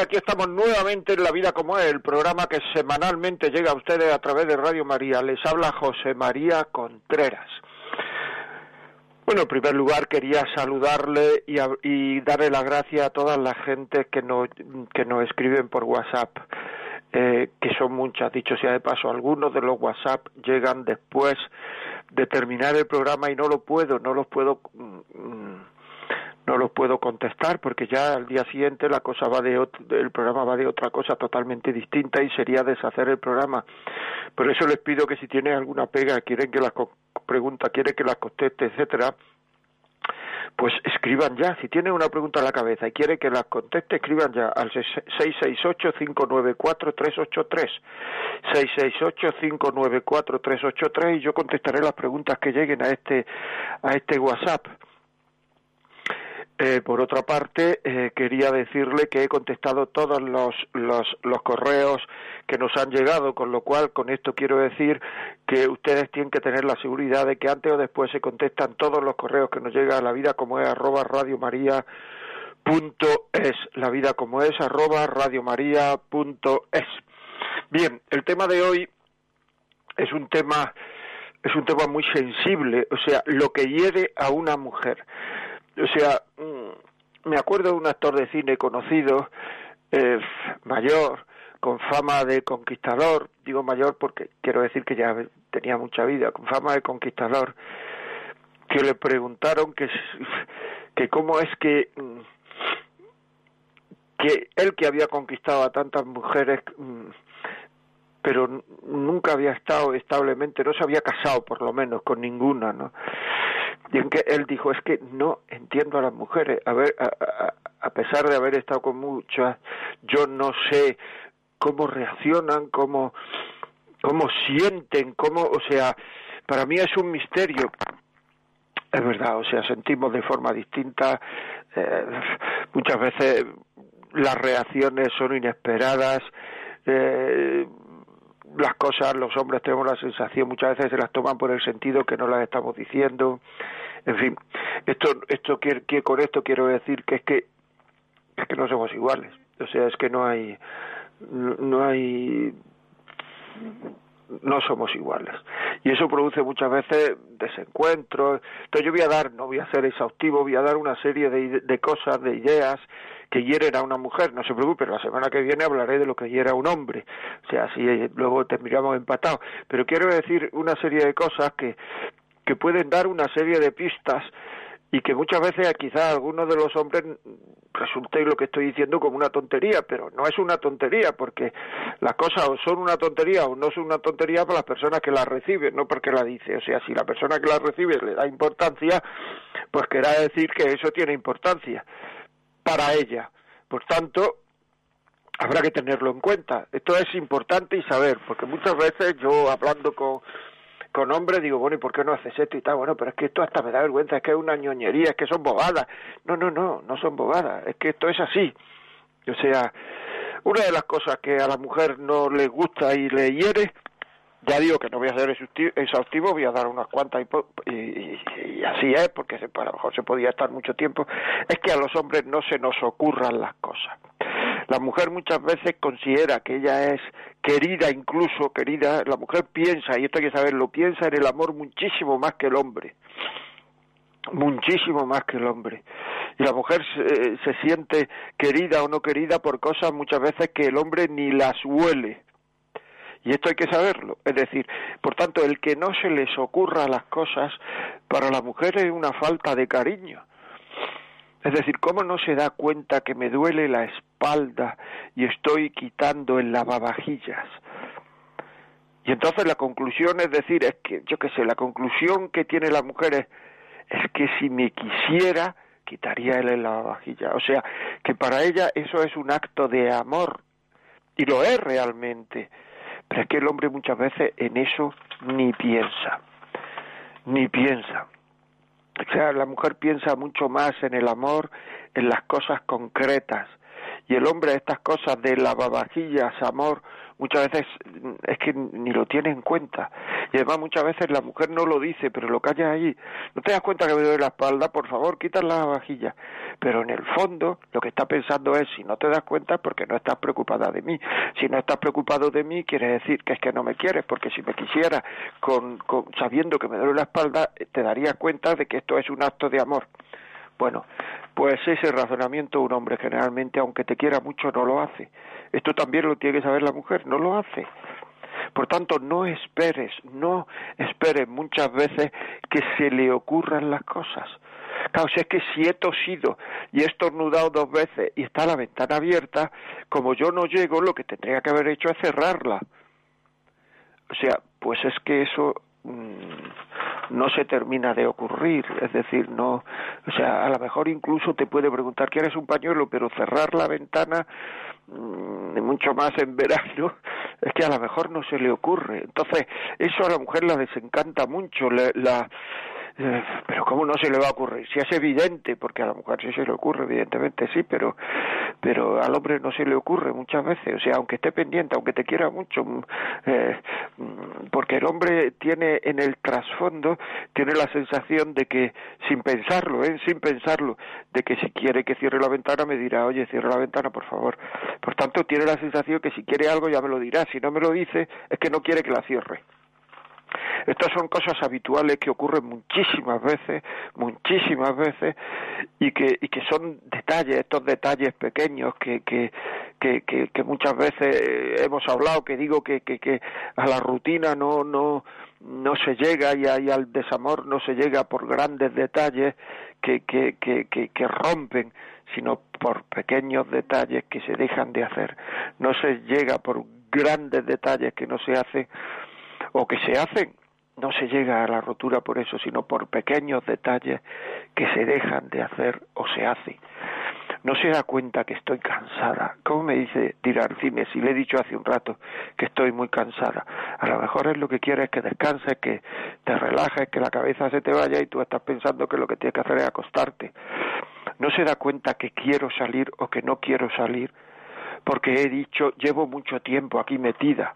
Aquí estamos nuevamente en La Vida como es, el programa que semanalmente llega a ustedes a través de Radio María. Les habla José María Contreras. Bueno, en primer lugar quería saludarle y, darle las gracias a toda la gente que nos, que nos escriben por WhatsApp, eh, que son muchas. Dicho sea de paso, algunos de los WhatsApp llegan después de terminar el programa y no lo puedo, no los puedo... Mm, no los puedo contestar porque ya al día siguiente la cosa va de el programa va de otra cosa totalmente distinta y sería deshacer el programa. Por eso les pido que si tienen alguna pega, quieren que las pregunta, quieren que las conteste, etcétera, pues escriban ya. Si tienen una pregunta en la cabeza y quieren que las conteste, escriban ya al 668-594-383. 668-594-383 y yo contestaré las preguntas que lleguen a este, a este WhatsApp. Eh, por otra parte, eh, quería decirle que he contestado todos los, los, los, correos que nos han llegado, con lo cual, con esto quiero decir que ustedes tienen que tener la seguridad de que antes o después se contestan todos los correos que nos llegan a la vida como es arroba radio maría punto es, la vida como es arroba radio maría punto es. Bien, el tema de hoy es un tema es un tema muy sensible, o sea, lo que hiere a una mujer. O sea, mm, me acuerdo de un actor de cine conocido, eh, mayor, con fama de conquistador, digo mayor porque quiero decir que ya tenía mucha vida, con fama de conquistador, que le preguntaron que, que cómo es que mm, que él que había conquistado a tantas mujeres mm, pero nunca había estado establemente, no se había casado por lo menos con ninguna, ¿no? Y en que él dijo es que no entiendo a las mujeres. A ver a, pesar de haber estado con muchas yo no sé cómo reaccionan cómo cómo sienten cómo o sea para mí es un misterio es verdad o sea sentimos de forma distinta eh, muchas veces las reacciones son inesperadas eh, las cosas, los hombres tenemos la sensación, muchas veces se las toman por el sentido que no las estamos diciendo. En fin, esto, esto con esto quiero decir que es que es que no somos iguales. O sea, es que no hay no hay no somos iguales. Y eso produce muchas veces desencuentros. Entonces yo voy a dar, no voy a ser exhaustivo, voy a dar una serie de, de cosas, de ideas que hieren a una mujer. No se preocupe, la semana que viene hablaré de lo que hiera a un hombre. O sea, así eh, luego terminamos empatados. Pero quiero decir una serie de cosas que, que pueden dar una serie de pistas y que muchas veces quizás algunos de los hombres resulte lo que estoy diciendo como una tontería, pero no es una tontería porque las cosas o son una tontería o no son una tontería para las personas que las reciben, no porque la dice. O sea, si la persona que la recibe le da importancia, pues querrá decir que eso tiene importancia para ella. Por tanto, habrá que tenerlo en cuenta. Esto es importante y saber, porque muchas veces yo hablando con con hombres digo, bueno, ¿y por qué no haces esto y tal? Bueno, pero es que esto hasta me da vergüenza, es que es una ñoñería, es que son bobadas. No, no, no, no son bobadas, es que esto es así. O sea, una de las cosas que a la mujer no le gusta y le hiere, ya digo que no voy a ser exhaustivo, voy a dar unas cuantas y, así es, porque a lo mejor se podía estar mucho tiempo, es que a los hombres no se nos ocurran las cosas. La mujer muchas veces considera que ella es querida, incluso querida, la mujer piensa, y esto hay que saberlo, piensa en el amor muchísimo más que el hombre muchísimo más que el hombre. Y la mujer se, se, siente querida o no querida por cosas muchas veces que el hombre ni las huele. Y esto hay que saberlo. Es decir, por tanto, el que no se les ocurra las cosas, para la mujer es una falta de cariño. Es decir, ¿cómo no se da cuenta que me duele la espalda y estoy quitando el lavavajillas? Y entonces la conclusión es decir, es que, yo qué sé, la conclusión que tiene la mujer es, es que si me quisiera, quitaría él la vajilla. O sea, que para ella eso es un acto de amor y lo es realmente. Pero es que el hombre muchas veces en eso ni piensa, ni piensa. O sea, la mujer piensa mucho más en el amor, en las cosas concretas. Y el hombre estas cosas de lavavajillas, amor, muchas veces mm, es que ni lo tiene en cuenta. Y además muchas veces la mujer no lo dice, pero lo calla ahí. No te das cuenta que me duele la espalda, por favor, quita la vajilla. Pero en el fondo lo que está pensando es, si no te das cuenta, porque no estás preocupada de mí. Si no estás preocupado de mí, quiere decir que es que no me quieres, porque si me quisiera, con, con, sabiendo que me duele la espalda, te darías cuenta de que esto es un acto de amor. Bueno, pues ese razonamiento un hombre generalmente, aunque te quiera mucho, no lo hace. Esto también lo tiene que saber la mujer, no lo hace. Por tanto, no esperes, no esperes muchas veces que se le ocurran las cosas. Claro, si es que si he tosido y he estornudado dos veces y está la ventana abierta, como yo no llego, lo que tendría que haber hecho es cerrarla. O sea, pues es que eso Mm, no se termina de ocurrir, es decir, no, o sea, a lo mejor incluso te puede preguntar, ¿quieres un pañuelo? Pero cerrar la ventana, mm, mucho más en verano, es que a lo mejor no se le ocurre. Entonces, eso a la mujer la desencanta mucho, la, pero cómo no se le va a ocurrir si es evidente porque a la mujer sí se le ocurre evidentemente sí pero pero al hombre no se le ocurre muchas veces. O sea aunque esté pendiente aunque te quiera mucho mm, eh, mm, porque el hombre tiene en el trasfondo tiene la sensación de que sin pensarlo ¿eh? sin pensarlo de que si quiere que cierre la ventana me dirá oye cierra la ventana por favor por tanto tiene la sensación que si quiere algo ya me lo dirá si no me lo dice es que no quiere que la cierre estas son cosas habituales que ocurren muchísimas veces, muchísimas veces, y que, y que son detalles, estos detalles pequeños que, que, que, que, muchas veces hemos hablado, que digo que, que, que a la rutina no, no, no se llega y, y al desamor no se llega por grandes detalles que, que, que, que, que rompen sino por pequeños detalles que se dejan de hacer. No se llega por grandes detalles que no se hacen o que se hacen no se llega a la rotura por eso, sino por pequeños detalles que se dejan de hacer o se hacen. No se da cuenta que estoy cansada. ¿Cómo me dice tirar cine si le he dicho hace un rato que estoy muy cansada? A lo mejor es lo que quieres que descanses, que te relajes, que la cabeza se te vaya y tú estás pensando que lo que tienes que hacer es acostarte. No se da cuenta que quiero salir o que no quiero salir porque he dicho llevo mucho tiempo aquí metida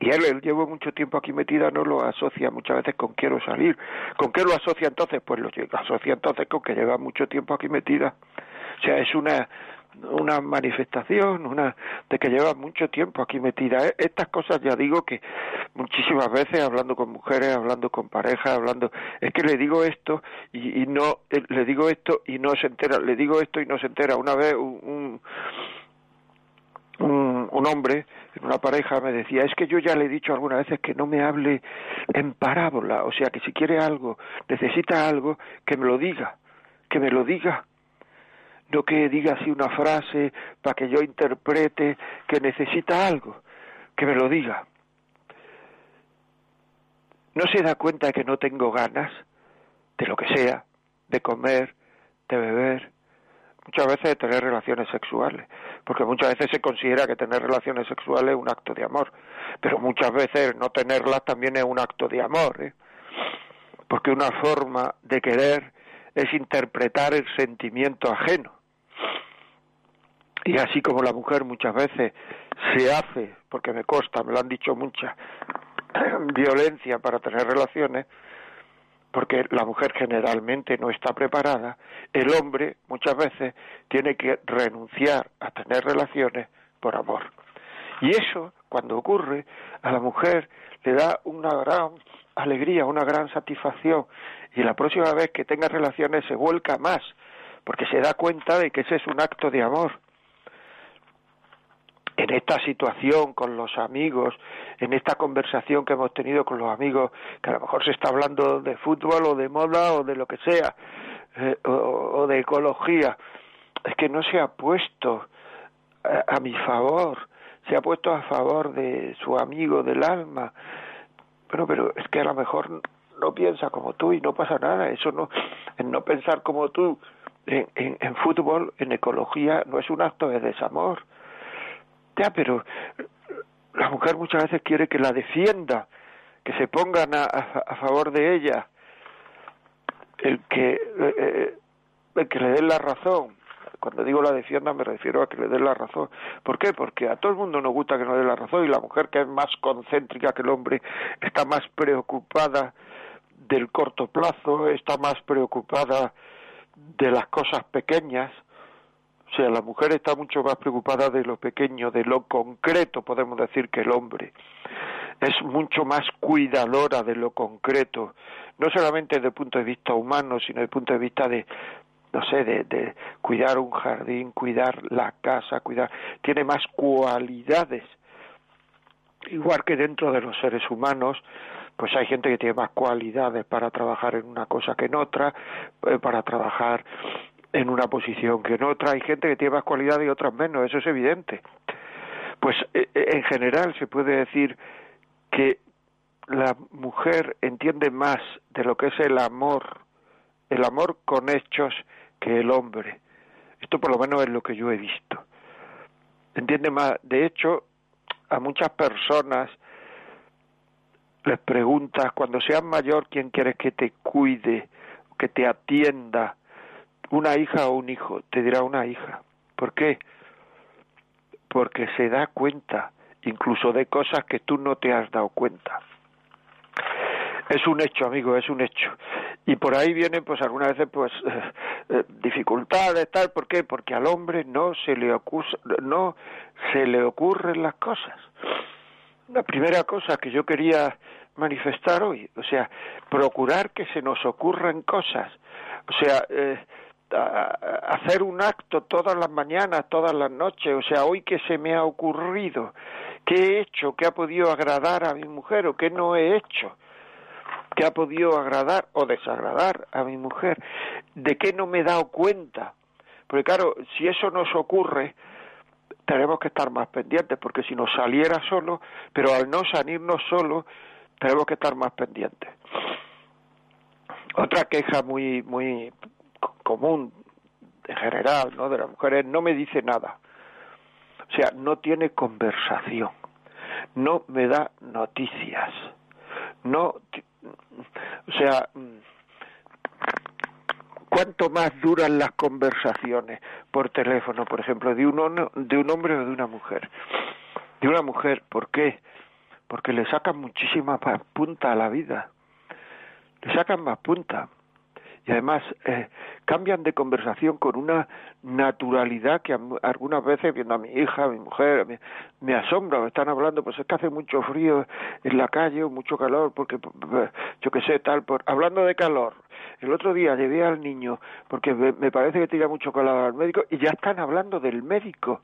y él, él llevo mucho tiempo aquí metida, no lo asocia muchas veces con quiero salir. ¿Con qué lo asocia entonces? Pues lo asocia entonces con que lleva mucho tiempo aquí metida. O sea, es una una manifestación, una de que lleva mucho tiempo aquí metida. E, estas cosas ya digo que muchísimas veces hablando con mujeres, hablando con parejas, hablando, es que le digo esto y, no, eh, le digo esto y no se entera, le digo esto y no se entera. Una vez un, un, un hombre en una pareja me decía, es que yo ya le he dicho algunas veces que no me hable en parábola, o sea, que si quiere algo, necesita algo, que me lo diga, que me lo diga. No que diga así una frase para que yo interprete que necesita algo, que me lo diga. No se da cuenta de que no tengo ganas de lo que sea, de comer, de beber, muchas veces de tener relaciones sexuales, porque muchas veces se considera que tener relaciones sexuales es un acto de amor, pero muchas veces no tenerlas también es un acto de amor, ¿eh? porque una forma de querer es interpretar el sentimiento ajeno. Y así como la mujer muchas veces se hace, porque me consta, me lo han dicho muchas, violencia para tener relaciones, porque la mujer generalmente no está preparada, el hombre muchas veces tiene que renunciar a tener relaciones por amor. Y eso, cuando ocurre, a la mujer le da una gran alegría, una gran satisfacción, y la próxima vez que tenga relaciones se vuelca más, porque se da cuenta de que ese es un acto de amor en esta situación con los amigos, en esta conversación que hemos tenido con los amigos, que a lo mejor se está hablando de fútbol o de moda o de lo que sea, eh, o, de ecología, es que no se ha puesto a, mi favor, se ha puesto a favor de su amigo del alma. Bueno, pero es que a lo mejor no piensa como tú y no pasa nada. Eso no, en no pensar como tú en, fútbol, en ecología, no es un acto de desamor. Ya, pero la mujer muchas veces quiere que la defienda, que se pongan a, a, favor de ella, el que, eh, el que le den la razón. Cuando digo la defienda me refiero a que le den la razón. ¿Por qué? Porque a todo el mundo nos gusta que nos dé la razón y la mujer que es más concéntrica que el hombre está más preocupada del corto plazo, está más preocupada de las cosas pequeñas. O sea, la mujer está mucho más preocupada de lo pequeño, de lo concreto, podemos decir, que el hombre. Es mucho más cuidadora de lo concreto, no solamente desde el punto de vista humano, sino desde el punto de vista de, no sé, de, de cuidar un jardín, cuidar la casa, cuidar, tiene más cualidades. Igual que dentro de los seres humanos, pues hay gente que tiene más cualidades para trabajar en una cosa que en otra, eh, para trabajar en una posición que en otra, hay gente que tiene más cualidades y otras menos, eso es evidente. Pues eh, eh, en general se puede decir que la mujer entiende más de lo que es el amor, el amor con hechos que el hombre. Esto por lo menos es lo que yo he visto. Entiende más, de hecho, a muchas personas les preguntas cuando seas mayor quién quieres que te cuide, que te atienda, una hija o un hijo, te dirá una hija. ¿Por qué? Porque se da cuenta incluso de cosas que tú no te has dado cuenta. Es un hecho, amigo, es un hecho. Y por ahí vienen, pues algunas veces, pues eh, dificultades, tal. ¿Por qué? Porque al hombre no se le no se le ocurren las cosas. La primera cosa que yo quería manifestar hoy, o sea, procurar que se nos ocurran cosas, o sea, eh, hacer un acto todas las mañanas, todas las noches, o sea, hoy que se me ha ocurrido, qué he hecho, qué ha podido agradar a mi mujer o qué no he hecho, qué ha podido agradar o desagradar a mi mujer, de qué no me he dado cuenta, porque claro, si eso nos ocurre, tenemos que estar más pendientes, porque si nos saliera solo, pero al no salirnos solo, tenemos que estar más pendientes. Otra queja muy, muy común, en general, ¿no? de las mujeres, no me dice nada. O sea, no tiene conversación, no me da noticias, no, o sea, ¿Cuánto más duran las conversaciones por teléfono, por ejemplo, de un, de un hombre o de una mujer? De una mujer, ¿por qué? Porque le sacan muchísima más punta a la vida. Le sacan más punta. Y además eh, cambian de conversación con una naturalidad que algunas veces viendo a mi hija, a mi mujer, me, me asombra, me están hablando, pues es que hace mucho frío en la calle o mucho calor, porque yo qué sé, tal, por, hablando de calor, el otro día llevé al niño, porque me, parece que tira mucho calor al médico, y ya están hablando del médico.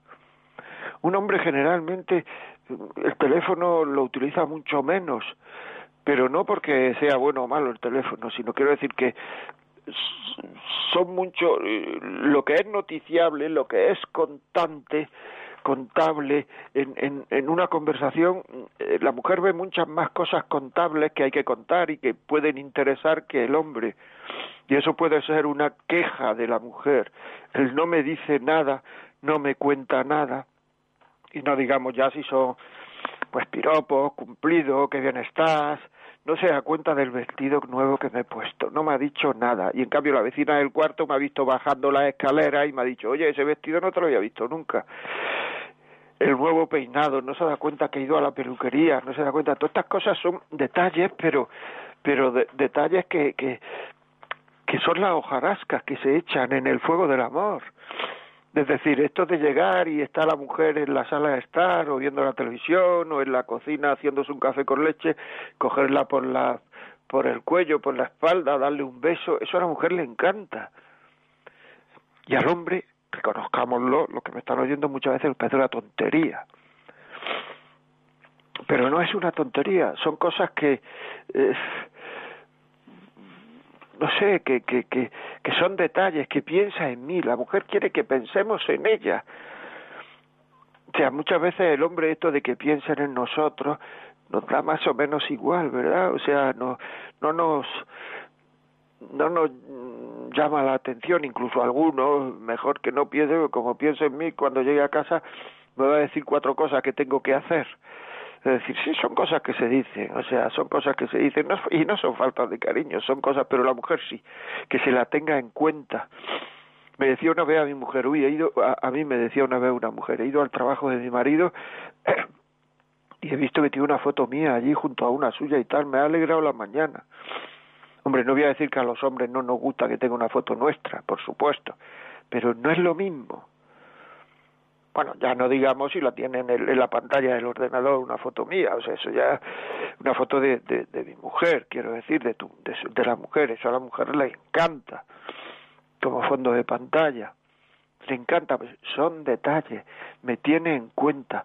Un hombre generalmente el teléfono lo utiliza mucho menos, pero no porque sea bueno o malo el teléfono, sino quiero decir que son mucho lo que es noticiable, lo que es constante, contable en, en, en una conversación, eh, la mujer ve muchas más cosas contables que hay que contar y que pueden interesar que el hombre. Y eso puede ser una queja de la mujer. Él no me dice nada, no me cuenta nada. Y no digamos ya si son pues piropos, cumplido, qué bien estás, no se da cuenta del vestido nuevo que me he puesto, no me ha dicho nada. Y en cambio la vecina del cuarto me ha visto bajando la escalera y me ha dicho, oye, ese vestido no te lo había visto nunca el nuevo peinado, no se da cuenta que ha ido a la peluquería, no se da cuenta. Todas estas cosas son detalles, pero, pero detalles que, que, que son las hojarascas que se echan en el fuego del amor. Es decir, esto de llegar y está la mujer en la sala de estar o viendo la televisión o en la cocina haciéndose un café con leche, cogerla por la por el cuello, por la espalda, darle un beso, eso a la mujer le encanta. Y al hombre reconozcámoslo, lo que me están oyendo muchas veces parece una tontería. Pero no es una tontería, son cosas que, eh, no sé, que, que, que, son detalles, que piensa en mí, la mujer quiere que pensemos en ella. O sea, muchas veces el hombre esto de que piensen en nosotros nos da más o menos igual, ¿verdad? O sea, no, no nos no nos llama la atención, incluso algunos, mejor que no piense, como pienso en mí, cuando llegue a casa me va a decir cuatro cosas que tengo que hacer. Es decir, sí, son cosas que se dicen, o sea, son cosas que se dicen y no son faltas de cariño, son cosas, pero la mujer sí, que se la tenga en cuenta. Me decía una vez a mi mujer, uy, he ido, a, mí me decía una vez una mujer, he ido al trabajo de mi marido y he visto que tiene una foto mía allí junto a una suya y tal, me ha alegrado la mañana. Hombre, no voy a decir que a los hombres no nos gusta que tenga una foto nuestra, por supuesto, pero no es lo mismo. Bueno, ya no digamos si la tienen en, la pantalla del ordenador una foto mía, o sea, eso ya una foto de, de, mi mujer, quiero decir, de, tu, de, de la mujer, eso a la mujer le encanta como fondo de pantalla. Le encanta, pues, son detalles, me tiene en cuenta.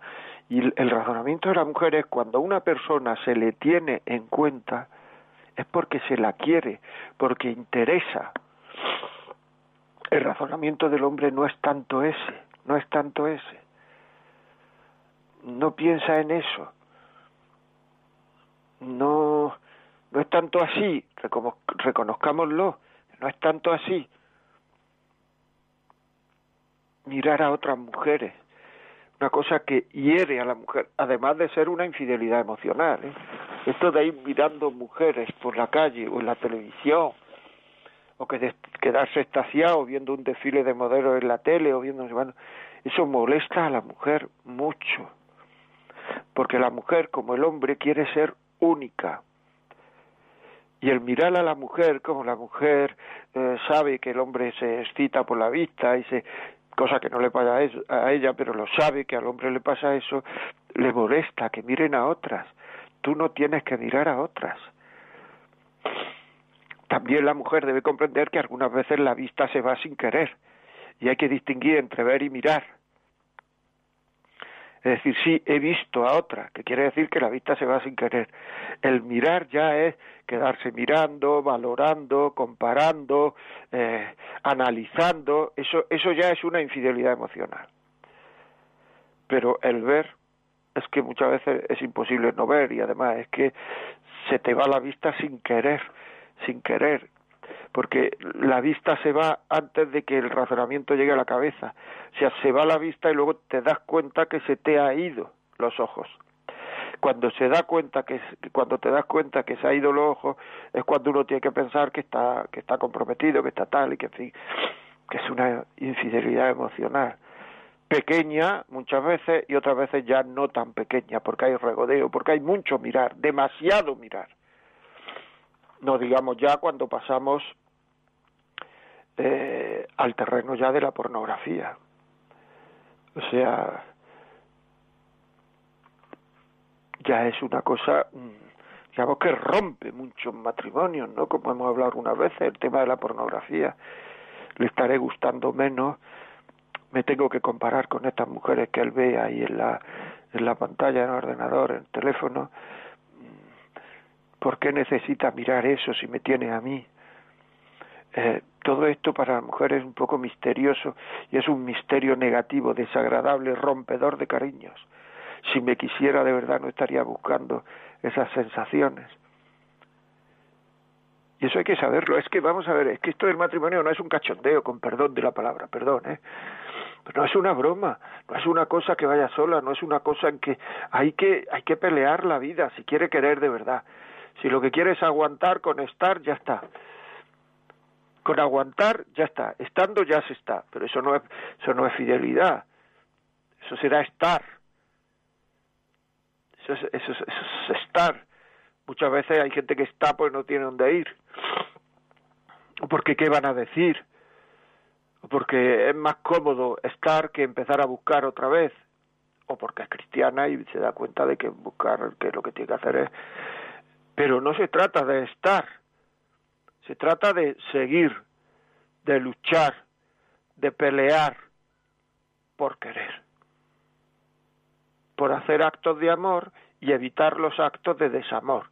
Y el razonamiento de la mujer es cuando a una persona se le tiene en cuenta, es porque se la quiere, porque interesa. El razonamiento del hombre no es tanto ese, no es tanto ese. No piensa en eso. No, no es tanto así, reconozcámoslo, no es tanto así. Mirar a otras mujeres, una cosa que hiere a la mujer, además de ser una infidelidad emocional. ¿eh? Esto de ir mirando mujeres por la calle o en la televisión, o que quedarse estaciado viendo un desfile de modelos en la tele o viendo eso molesta a la mujer mucho porque la mujer como el hombre quiere ser única. Y el mirar a la mujer como la mujer eh, sabe que el hombre se excita por la vista y se cosa que no le pasa a ella pero lo sabe que al hombre le pasa eso le molesta que miren a otras. Tú no tienes que mirar a otras. También la mujer debe comprender que algunas veces la vista se va sin querer y hay que distinguir entre ver y mirar. Es decir, sí, he visto a otra, que quiere decir que la vista se va sin querer. El mirar ya es quedarse mirando, valorando, comparando, eh, analizando, eso, eso ya es una infidelidad emocional. Pero el ver es que muchas veces es imposible no ver y además es que se te va la vista sin querer, sin querer, porque la vista se va antes de que el razonamiento llegue a la cabeza. O sea, se va la vista y luego te das cuenta que se te ha ido los ojos. Cuando se da cuenta que cuando te das cuenta que se ha ido los ojos es cuando uno tiene que pensar que está que está comprometido, que está tal y que en fin, que es una infidelidad emocional pequeña muchas veces y otras veces ya no tan pequeña, porque hay regodeo, porque hay mucho mirar, demasiado mirar. No digamos ya cuando pasamos eh, al terreno ya de la pornografía. O sea, ya es una cosa, mm, digamos que rompe muchos matrimonios, ¿no? Como hemos hablado algunas veces, el tema de la pornografía. Le estaré gustando menos me tengo que comparar con estas mujeres que él ve ahí en la, en la pantalla, en el ordenador, en el teléfono. ¿Por qué necesita mirar eso si me tiene a mí? Eh, todo esto para la mujer es un poco misterioso y es un misterio negativo, desagradable, rompedor de cariños. Si me quisiera de verdad no estaría buscando esas sensaciones. Y eso hay que saberlo. Es que vamos a ver, es que esto del matrimonio no es un cachondeo, con perdón de la palabra, perdón, ¿eh? no es una broma, no es una cosa que vaya sola, no es una cosa en que hay que hay que pelear la vida si quiere querer de verdad. Si lo que quiere es aguantar con estar, ya está. Con aguantar, ya está. Estando, ya se está. Pero eso no es, eso no es fidelidad. Eso será estar. Eso es, eso es estar. Muchas veces hay gente que está pues no tiene dónde ir. Porque qué van a decir porque es más cómodo estar que empezar a buscar otra vez, o porque es cristiana y se da cuenta de que buscar, que lo que tiene que hacer es... Pero no se trata de estar, se trata de seguir, de luchar, de pelear por querer, por hacer actos de amor y evitar los actos de desamor.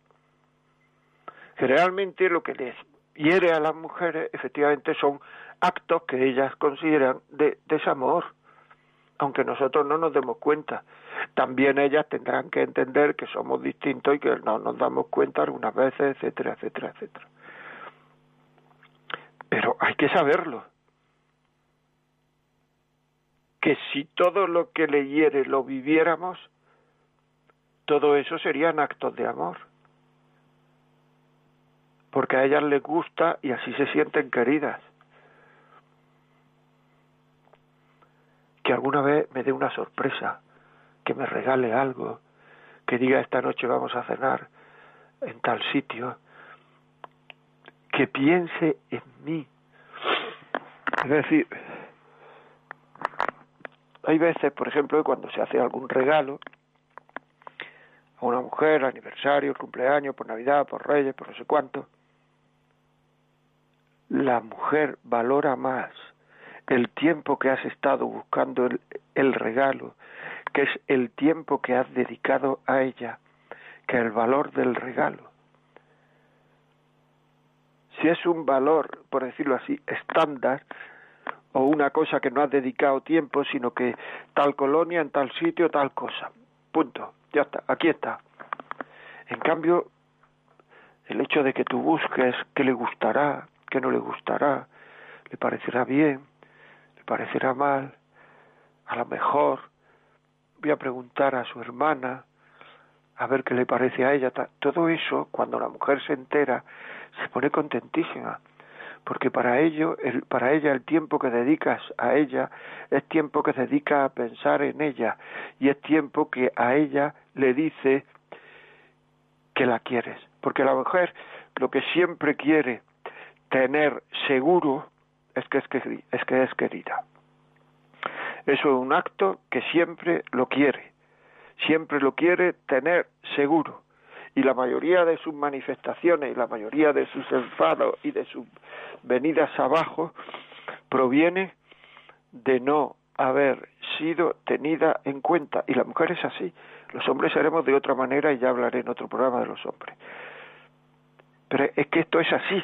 Generalmente lo que les hiere a las mujeres efectivamente son actos que ellas consideran de desamor, aunque nosotros no nos demos cuenta. También ellas tendrán que entender que somos distintos y que no nos damos cuenta algunas veces, etcétera, etcétera, etcétera. Pero hay que saberlo. Que si todo lo que le hiere lo viviéramos, todo eso serían actos de amor. Porque a ellas les gusta y así se sienten queridas. Que alguna vez me dé una sorpresa que me regale algo, que diga esta noche vamos a cenar en tal sitio, que piense en mí. Es decir, hay veces, por ejemplo, cuando se hace algún regalo a una mujer, aniversario, cumpleaños, por Navidad, por Reyes, por no sé cuánto, la mujer valora más el tiempo que has estado buscando el, el regalo, que es el tiempo que has dedicado a ella, que el valor del regalo. Si es un valor, por decirlo así, estándar, o una cosa que no has dedicado tiempo, sino que tal colonia, en tal sitio, tal cosa. Punto. Ya está, aquí está. En cambio, el hecho de que tú busques qué le gustará, qué no le gustará, le parecerá bien, le parecerá mal, a lo mejor voy a preguntar a su hermana a ver qué le parece a ella. Todo eso, cuando la mujer se entera, se pone contentísima, porque para ello, el, para ella el tiempo que dedicas a ella es tiempo que dedica a pensar en ella y es tiempo que a ella le dice que la quieres, porque la mujer lo que siempre quiere tener seguro es que es, que, es, que es querida. Eso es un acto que siempre lo quiere, siempre lo quiere tener seguro. Y la mayoría de sus manifestaciones y la mayoría de sus enfados y de sus venidas abajo proviene de no haber sido tenida en cuenta. Y la mujer es así. Los hombres seremos de otra manera y ya hablaré en otro programa de los hombres. Pero es que esto es así.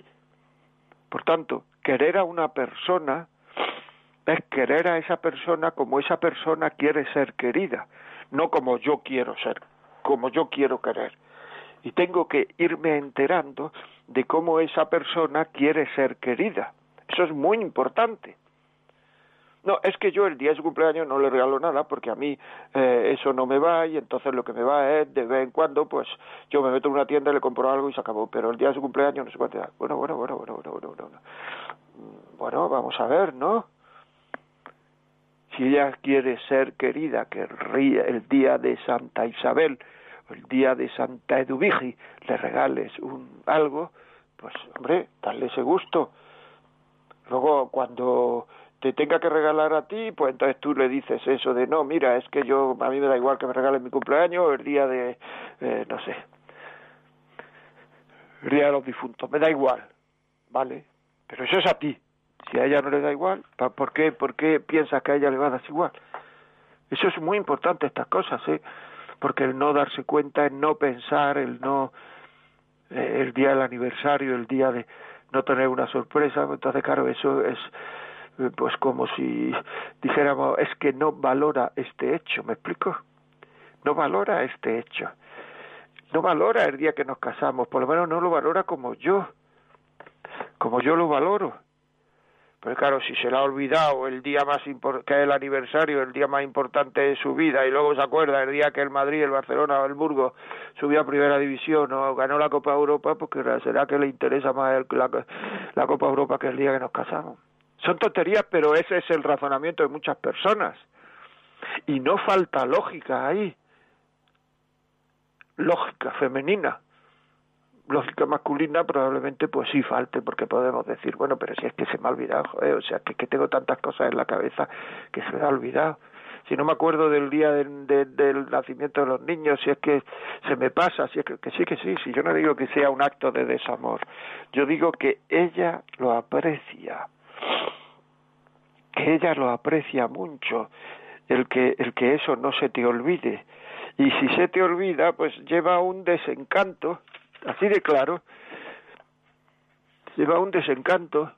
Por tanto, querer a una persona es querer a esa persona como esa persona quiere ser querida, no como yo quiero ser, como yo quiero querer. Y tengo que irme enterando de cómo esa persona quiere ser querida. Eso es muy importante. No, es que yo el día de su cumpleaños no le regalo nada porque a mí eh, eso no me va y entonces lo que me va es de vez en cuando pues yo me meto en una tienda, le compro algo y se acabó. Pero el día de su cumpleaños no sé cuánto. Bueno, bueno, bueno, bueno, bueno, bueno, bueno. Bueno, vamos a ver, ¿no? Si ella quiere ser querida, que el día de Santa Isabel, o el día de Santa Eduvigi, le regales un algo, pues hombre, dale ese gusto. Luego cuando te tenga que regalar a ti, pues entonces tú le dices eso de no, mira, es que yo a mí me da igual que me regales mi cumpleaños o el día de eh, no sé, el día de los difuntos, me da igual, ¿vale? Pero eso es a ti. Si a ella no le da igual, ¿por qué, por qué piensas que a ella le va a dar igual? Eso es muy importante, estas cosas, ¿eh? Porque el no darse cuenta, el no pensar, el no... Eh, el día del aniversario, el día de no tener una sorpresa, entonces claro, eso es eh, pues como si dijéramos, es que no valora este hecho, ¿me explico? No valora este hecho. No valora el día que nos casamos, por lo menos no lo valora como yo, como yo lo valoro. Pero claro, si se le ha olvidado el día más que es el aniversario, el día más importante de su vida, y luego se acuerda el día que el Madrid, el Barcelona o el Burgos subió a Primera División o ganó la Copa Europa, porque será que le interesa más la, la Copa Europa que el día que nos casamos. Son tonterías, pero ese es el razonamiento de muchas personas. Y no falta lógica ahí. Lógica femenina lógica masculina probablemente pues sí falte porque podemos decir bueno pero si es que se me ha olvidado joder, o sea que, que tengo tantas cosas en la cabeza que se me ha olvidado. Si no me acuerdo del día del nacimiento de los niños si es que se me pasa si es que, que sí que sí si yo no digo que sea un acto de desamor yo digo que ella lo aprecia que ella lo aprecia mucho el que el que eso no se te olvide. Y si se te olvida pues lleva un desencanto así de claro, lleva un desencanto,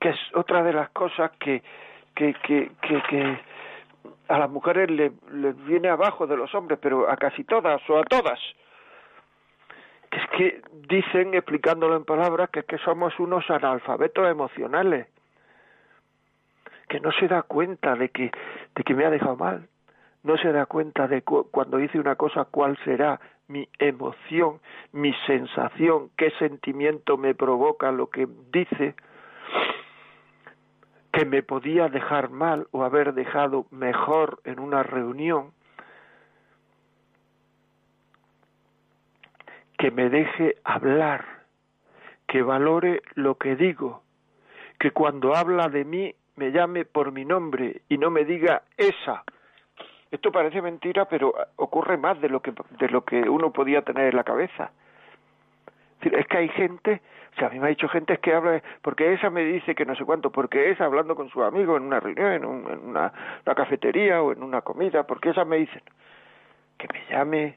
que es otra de las cosas que, que, que, que, a las mujeres les, viene abajo de los hombres, pero a casi todas o a todas. Que es que dicen, explicándolo en palabras, que es que somos unos analfabetos emocionales, que no se da cuenta de que, de que me ha dejado mal, no se da cuenta de cuando dice una cosa cuál será mi emoción, mi sensación, qué sentimiento me provoca lo que dice, que me podía dejar mal o haber dejado mejor en una reunión, que me deje hablar, que valore lo que digo, que cuando habla de mí me llame por mi nombre y no me diga esa. Esto parece mentira, pero ocurre más de lo que de lo que uno podía tener en la cabeza. Es que hay gente o sea, a mí me ha dicho gente que habla, porque esa me dice que no sé cuánto, porque esa hablando con su amigo en una reunión, en, una, cafetería o en una comida, porque esa me dicen que me llame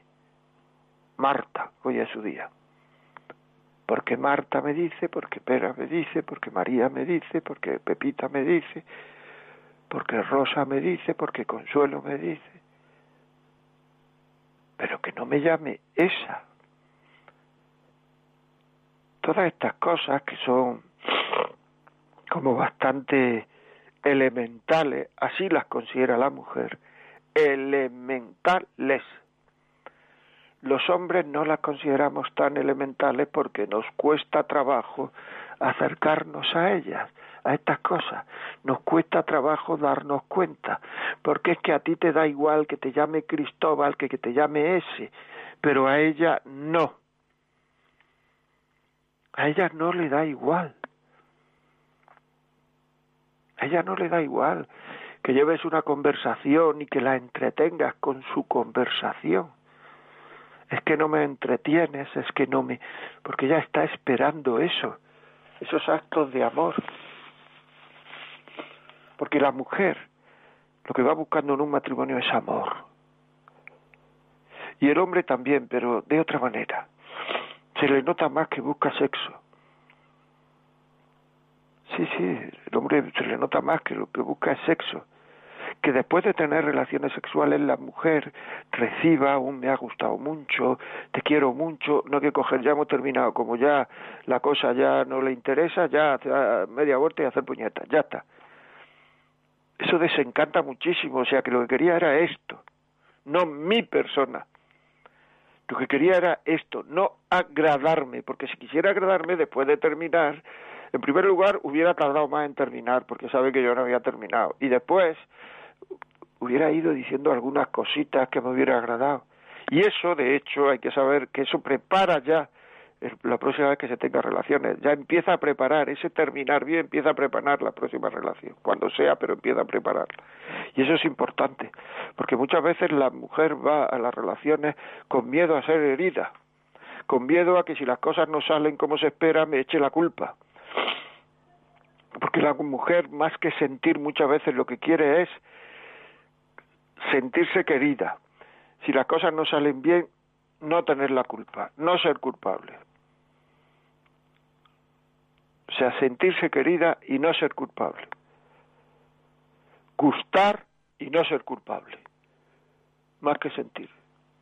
Marta, hoy es su día. Porque Marta me dice, porque Pera me dice, porque María me dice, porque Pepita me dice, porque Rosa me dice, porque Consuelo me dice. Pero que no me llame esa todas estas cosas que son como bastante elementales, así las considera la mujer, elementales. Los hombres no las consideramos tan elementales porque nos cuesta trabajo acercarnos a ellas, a estas cosas. Nos cuesta trabajo darnos cuenta, porque es que a ti te da igual que te llame Cristóbal que que te llame ese, pero a ella no a ella no le da igual. A ella no le da igual que lleves una conversación y que la entretengas con su conversación. Es que no me entretienes, es que no me... porque ella está esperando eso, esos actos de amor. Porque la mujer lo que va buscando en un matrimonio es amor. Y el hombre también, pero de otra manera se le nota más que busca sexo. Sí, sí, el hombre se le nota más que lo que busca es sexo. Que después de tener relaciones sexuales la mujer reciba un me ha gustado mucho, te quiero mucho, no hay que coger, ya hemos terminado, como ya la cosa ya no le interesa, ya media vuelta y hacer puñetas, ya está. Eso desencanta muchísimo, o sea que lo que quería era esto, no mi persona. Lo que quería era esto, no agradarme, porque si quisiera agradarme después de terminar, en primer lugar hubiera tardado más en terminar, porque sabe que yo no había terminado. Y después hubiera ido diciendo algunas cositas que me hubiera agradado. Y eso, de hecho, hay que saber que eso prepara ya la próxima vez que se tenga relaciones. Ya empieza a preparar, ese terminar bien empieza a preparar la próxima relación, cuando sea, pero empieza a prepararla. Y eso es importante, porque muchas veces la mujer va a las relaciones con miedo a ser herida, con miedo a que si las cosas no salen como se espera me eche la culpa. Porque la mujer, más que sentir muchas veces lo que quiere es sentirse querida. Si las cosas no salen bien, no tener la culpa, no ser culpable. O sea, sentirse querida y no ser culpable. Gustar y no ser culpable. Más que sentir.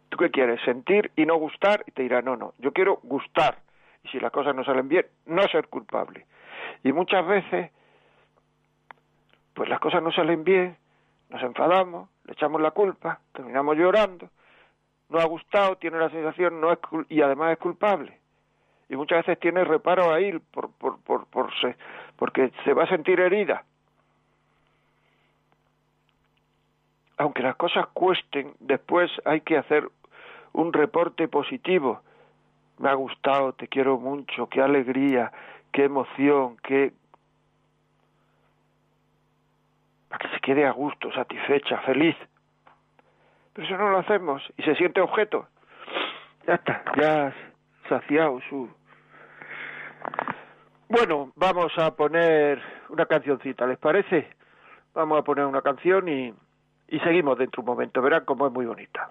¿Tú qué quieres? Sentir y no gustar y te dirá, no, no, yo quiero gustar. Y si las cosas no salen bien, no ser culpable. Y muchas veces, pues las cosas no salen bien, nos enfadamos, le echamos la culpa, terminamos llorando, no ha gustado, tiene la sensación, no es y además es culpable y muchas veces tiene reparo a ir por, por, por, por se, porque se va a sentir herida. Aunque las cosas cuesten, después hay que hacer un reporte positivo. Me ha gustado, te quiero mucho, qué alegría, qué emoción, qué... para que se quede a gusto, satisfecha, feliz. Pero eso no lo hacemos y se siente objeto. Ya está, ya saciado su, bueno, vamos a poner una cancioncita, ¿les parece? Vamos a poner una canción y, y seguimos dentro de un momento. Verán cómo es muy bonita.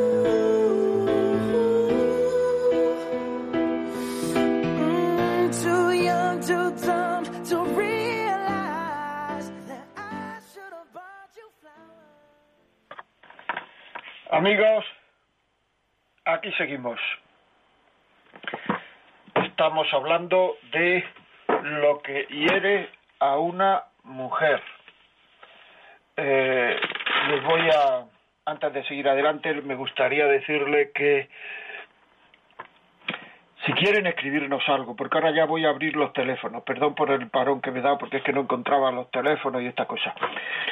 Amigos, aquí seguimos. Estamos hablando de lo que hiere a una mujer. Eh, les voy a, antes de seguir adelante, me gustaría decirle que si quieren escribirnos algo, porque ahora ya voy a abrir los teléfonos, perdón por el parón que me he dado porque es que no encontraba los teléfonos y esta cosa.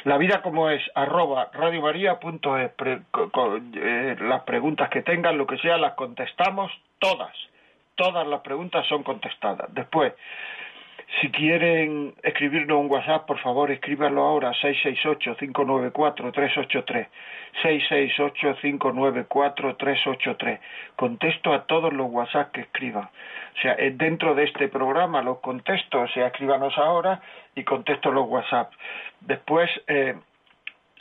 La vida como es, arroba radiomaria.es, eh, las preguntas que tengan, lo que sea, las contestamos todas, todas las preguntas son contestadas. Después, si quieren escribirnos un WhatsApp, por favor, escríbanlo ahora, 668-594-383. 668-594-383. Contesto a todos los WhatsApp que escriban. O sea, dentro de este programa los contesto, o sea, escríbanos ahora y contesto los WhatsApp. Después, eh,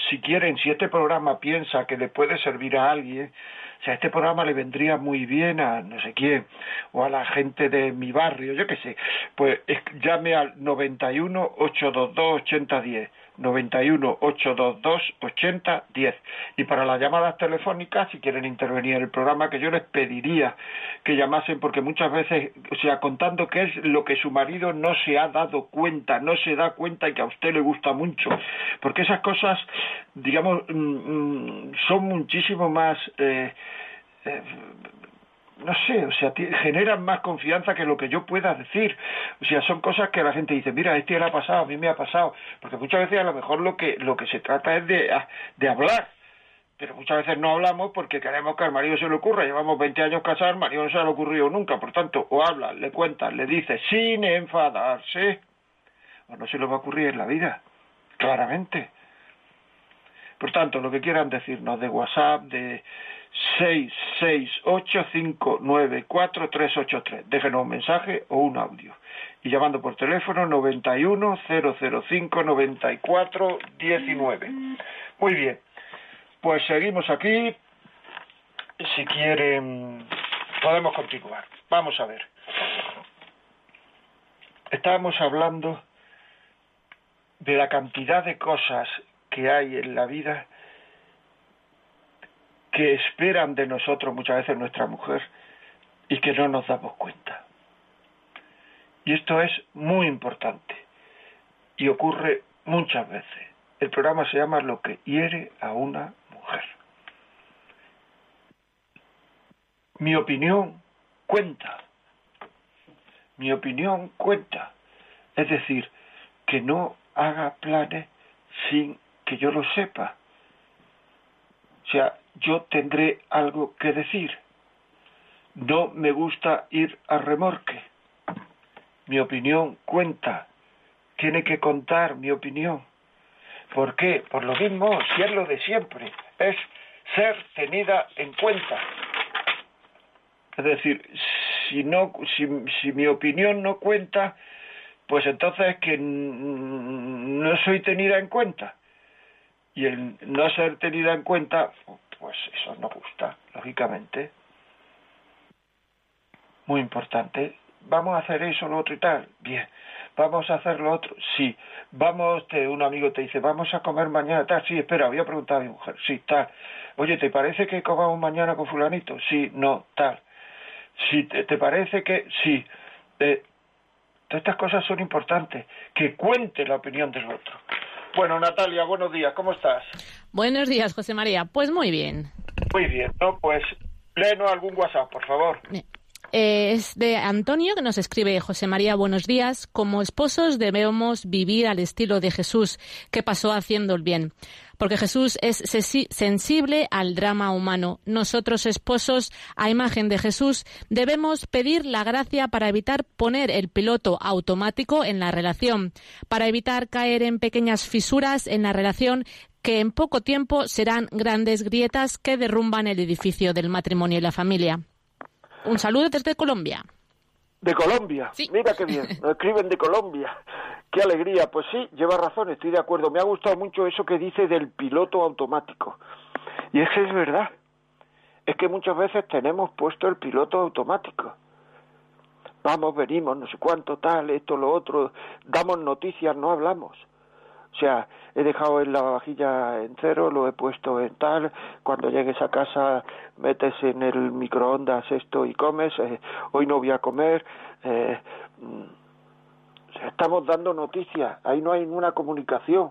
si quieren, si este programa piensa que le puede servir a alguien, o sea, este programa le vendría muy bien a no sé quién, o a la gente de mi barrio, yo qué sé, pues llame al 91 822 8010. 91 822 8010 y para las llamadas telefónicas si quieren intervenir en el programa que yo les pediría que llamasen porque muchas veces o sea contando qué es lo que su marido no se ha dado cuenta no se da cuenta y que a usted le gusta mucho porque esas cosas digamos mm, mm, son muchísimo más eh, eh, no sé, o sea, generan más confianza que lo que yo pueda decir. O sea, son cosas que la gente dice, mira, este le ha pasado, a mí me ha pasado. Porque muchas veces a lo mejor lo que, lo que se trata es de, de hablar. Pero muchas veces no hablamos porque queremos que al marido se le ocurra. Llevamos 20 años casados, al marido no se le ha ocurrido nunca. Por tanto, o habla, le cuenta, le dice sin enfadarse, o no se le va a ocurrir en la vida, claramente. Por tanto, lo que quieran decirnos de WhatsApp, de seis seis ocho cinco nueve cuatro tres ocho tres. Déjenos un mensaje o un audio. Y llamando por teléfono noventa y uno cero cero cinco noventa y cuatro diecinueve. Muy bien. Pues seguimos aquí. Si quieren podemos continuar. Vamos a ver. Estábamos hablando de la cantidad de cosas que hay en la vida que esperan de nosotros muchas veces nuestra mujer y que no nos damos cuenta. Y esto es muy importante y ocurre muchas veces. El programa se llama Lo que hiere a una mujer. Mi opinión cuenta. Mi opinión cuenta. Es decir, que no haga planes sin que yo lo sepa. O sea, yo tendré algo que decir. No me gusta ir a remorque. Mi opinión cuenta. Tiene que contar mi opinión. ¿Por qué? Por lo mismo, si es lo de siempre. Es ser tenida en cuenta. Es decir, si no, si, si mi opinión no cuenta, pues entonces que no soy tenida en cuenta. Y el no ser tenida en cuenta, pues eso no gusta, lógicamente. Muy importante. Vamos a hacer eso, lo otro y tal. Bien. Vamos a hacer lo otro. Sí. Vamos, te, un amigo te dice, vamos a comer mañana tal. Sí, espera, voy a preguntar a mi mujer. Sí, tal. Oye, ¿te parece que comamos mañana con fulanito? Sí, no, tal. Sí, ¿te, parece que? Sí. Eh, Todas estas cosas son importantes, que cuente la opinión del otro. Bueno, Natalia, buenos días, ¿cómo estás? Buenos días, José María. Pues muy bien. Muy bien, ¿no? Pues léenos algún WhatsApp, por favor. Eh, es de Antonio que nos escribe José María, buenos días. Como esposos debemos vivir al estilo de Jesús, que pasó haciendo el bien porque Jesús es sensible al drama humano. Nosotros, esposos, a imagen de Jesús, debemos pedir la gracia para evitar poner el piloto automático en la relación, para evitar caer en pequeñas fisuras en la relación que en poco tiempo serán grandes grietas que derrumban el edificio del matrimonio y la familia. Un saludo desde Colombia. De Colombia. Mira qué bien. Nos escriben de Colombia. Qué alegría. Pues sí, lleva razón, estoy de acuerdo. Me ha gustado mucho eso que dice del piloto automático. Y es que es verdad. Es que muchas veces tenemos puesto el piloto automático. Vamos, venimos, no sé cuánto, tal, esto, lo otro. Damos noticias, no hablamos. O sea, he dejado en la vajilla en cero, lo he puesto en tal, cuando llegues a casa metes en el microondas esto y comes, eh, hoy no voy a comer. Eh, mm, estamos dando noticias, ahí no hay ninguna comunicación.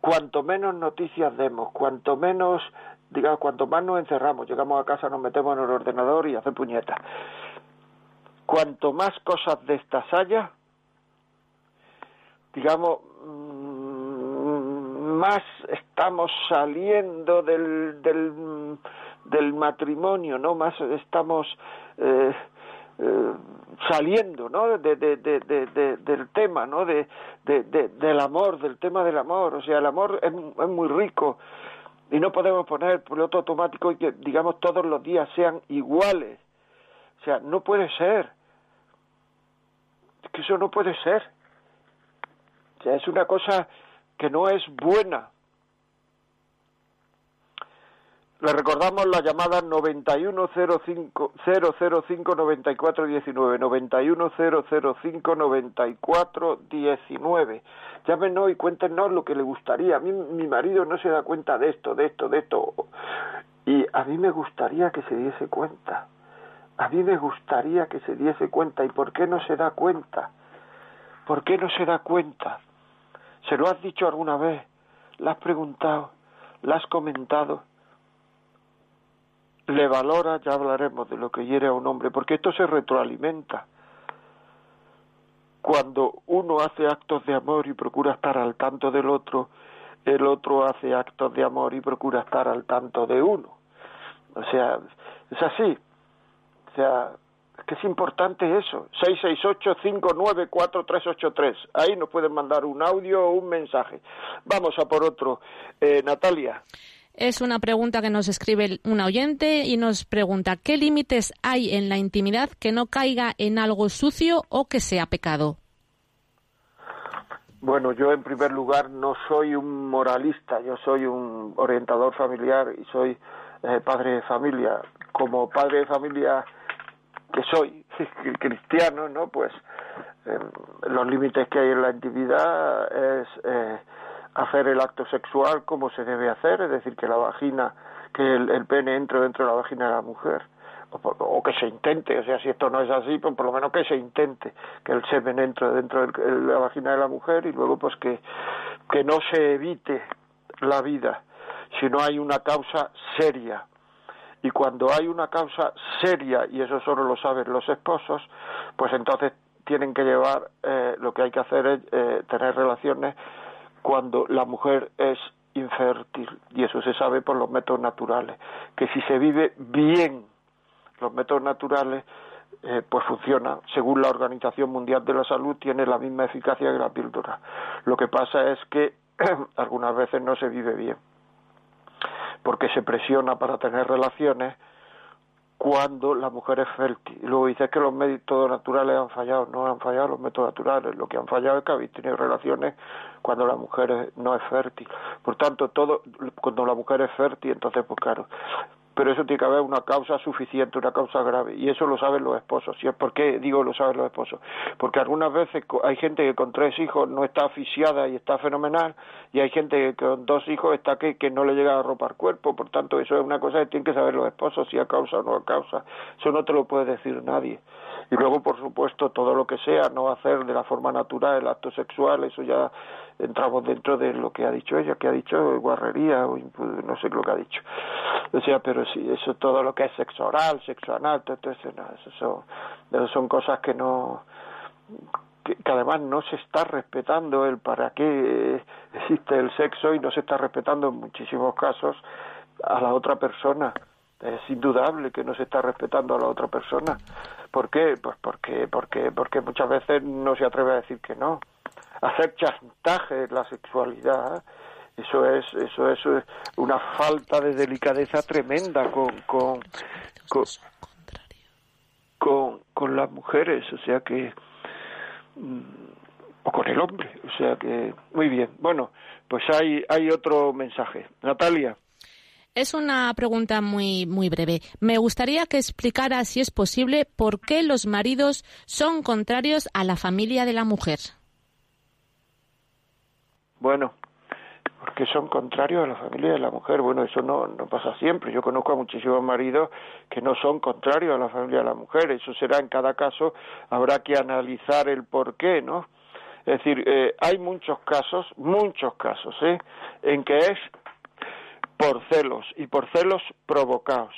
Cuanto menos noticias demos, cuanto menos, digamos, cuanto más nos encerramos, llegamos a casa, nos metemos en el ordenador y hace puñetas. Cuanto más cosas de estas haya, digamos, más estamos saliendo del, del, del matrimonio, ¿no? Más estamos eh, eh, saliendo, ¿no? De, de, de, del tema, ¿no? De, del amor, del tema del amor. O sea, el amor es, muy rico y no podemos poner piloto automático y que, digamos, todos los días sean iguales. O sea, no puede ser. Es que eso no puede ser es una cosa que no es buena. Le recordamos la llamada 9105 005 9419 91005 9419. Llámenos y cuéntenos lo que le gustaría. A mí mi marido no se da cuenta de esto, de esto, de esto. Y a mí me gustaría que se diese cuenta. A mí me gustaría que se diese cuenta. ¿Y por qué no se da cuenta? ¿Por qué no se da cuenta? ¿Se lo has dicho alguna vez? ¿La has preguntado? ¿La has comentado? Le valora, ya hablaremos de lo que hiere a un hombre, porque esto se retroalimenta. Cuando uno hace actos de amor y procura estar al tanto del otro, el otro hace actos de amor y procura estar al tanto de uno. O sea, es así. O sea, que es importante eso. 668-594-383. Ahí nos pueden mandar un audio o un mensaje. Vamos a por otro. Eh, Natalia. Es una pregunta que nos escribe una oyente y nos pregunta ¿qué límites hay en la intimidad que no caiga en algo sucio o que sea pecado? Bueno, yo en primer lugar no soy un moralista, yo soy un orientador familiar y soy eh, padre de familia. Como padre de familia que soy cristiano, ¿no? Pues em, los límites que hay en la intimidad es eh, hacer el acto sexual como se debe hacer, es decir, que la vagina, que el, pene entre dentro de la vagina de la mujer, o, que se intente, o sea, si esto no es así, pues por lo menos que se intente, que el semen entre dentro de la vagina de la mujer y luego pues que, que no se evite la vida si no hay una causa seria y cuando hay una causa seria, y eso solo lo saben los esposos, pues entonces tienen que llevar, eh, lo que hay que hacer es eh, tener relaciones cuando la mujer es infértil, y eso se sabe por los métodos naturales, que si se vive bien los métodos naturales, eh, pues funciona. Según la Organización Mundial de la Salud, tiene la misma eficacia que la píldora. Lo que pasa es que algunas veces no se vive bien porque se presiona para tener relaciones cuando la mujer es fértil. Y luego dice que los métodos naturales han fallado. No han fallado los métodos naturales. Lo que han fallado es que habéis tenido relaciones cuando la mujer no es fértil. Por tanto, todo cuando la mujer es fértil, entonces, pues claro, pero eso tiene que haber una causa suficiente, una causa grave, y eso lo saben los esposos. ¿Y es por qué digo lo saben los esposos? Porque algunas veces hay gente que con tres hijos no está asfixiada y está fenomenal, y hay gente que con dos hijos está que, que no le llega a ropa al cuerpo, por tanto eso es una cosa que tienen que saber los esposos, si a causa o no a causa. Eso no te lo puede decir nadie. Y luego, por supuesto, todo lo que sea, no hacer de la forma natural el acto sexual, eso ya entramos dentro de lo que ha dicho ella, que ha dicho guarrería o no sé lo que ha dicho. O sea, pero sí, eso todo lo que es sexo oral, sexo anal, todo, eso, eso, son, son cosas que no que, además no se está respetando el para qué existe el sexo y no se está respetando en muchísimos casos a la otra persona. Es indudable que no se está respetando a la otra persona. ¿Por qué? Pues porque, porque, porque muchas veces no se atreve a decir que no hacer chantaje en la sexualidad eso es eso es una falta de delicadeza tremenda con con con, con, las mujeres o sea que mm, o con el hombre o sea que muy bien bueno pues hay hay otro mensaje Natalia es una pregunta muy, muy breve. Me gustaría que explicara, si es posible, por qué los maridos son contrarios a la familia de la mujer. Bueno, porque son contrarios a la familia de la mujer. Bueno, eso no, no pasa siempre. Yo conozco a muchísimos maridos que no son contrarios a la familia de la mujer. Eso será en cada caso, habrá que analizar el por qué, ¿no? Es decir, eh, hay muchos casos, muchos casos, ¿eh? En que es por celos y por celos provocados.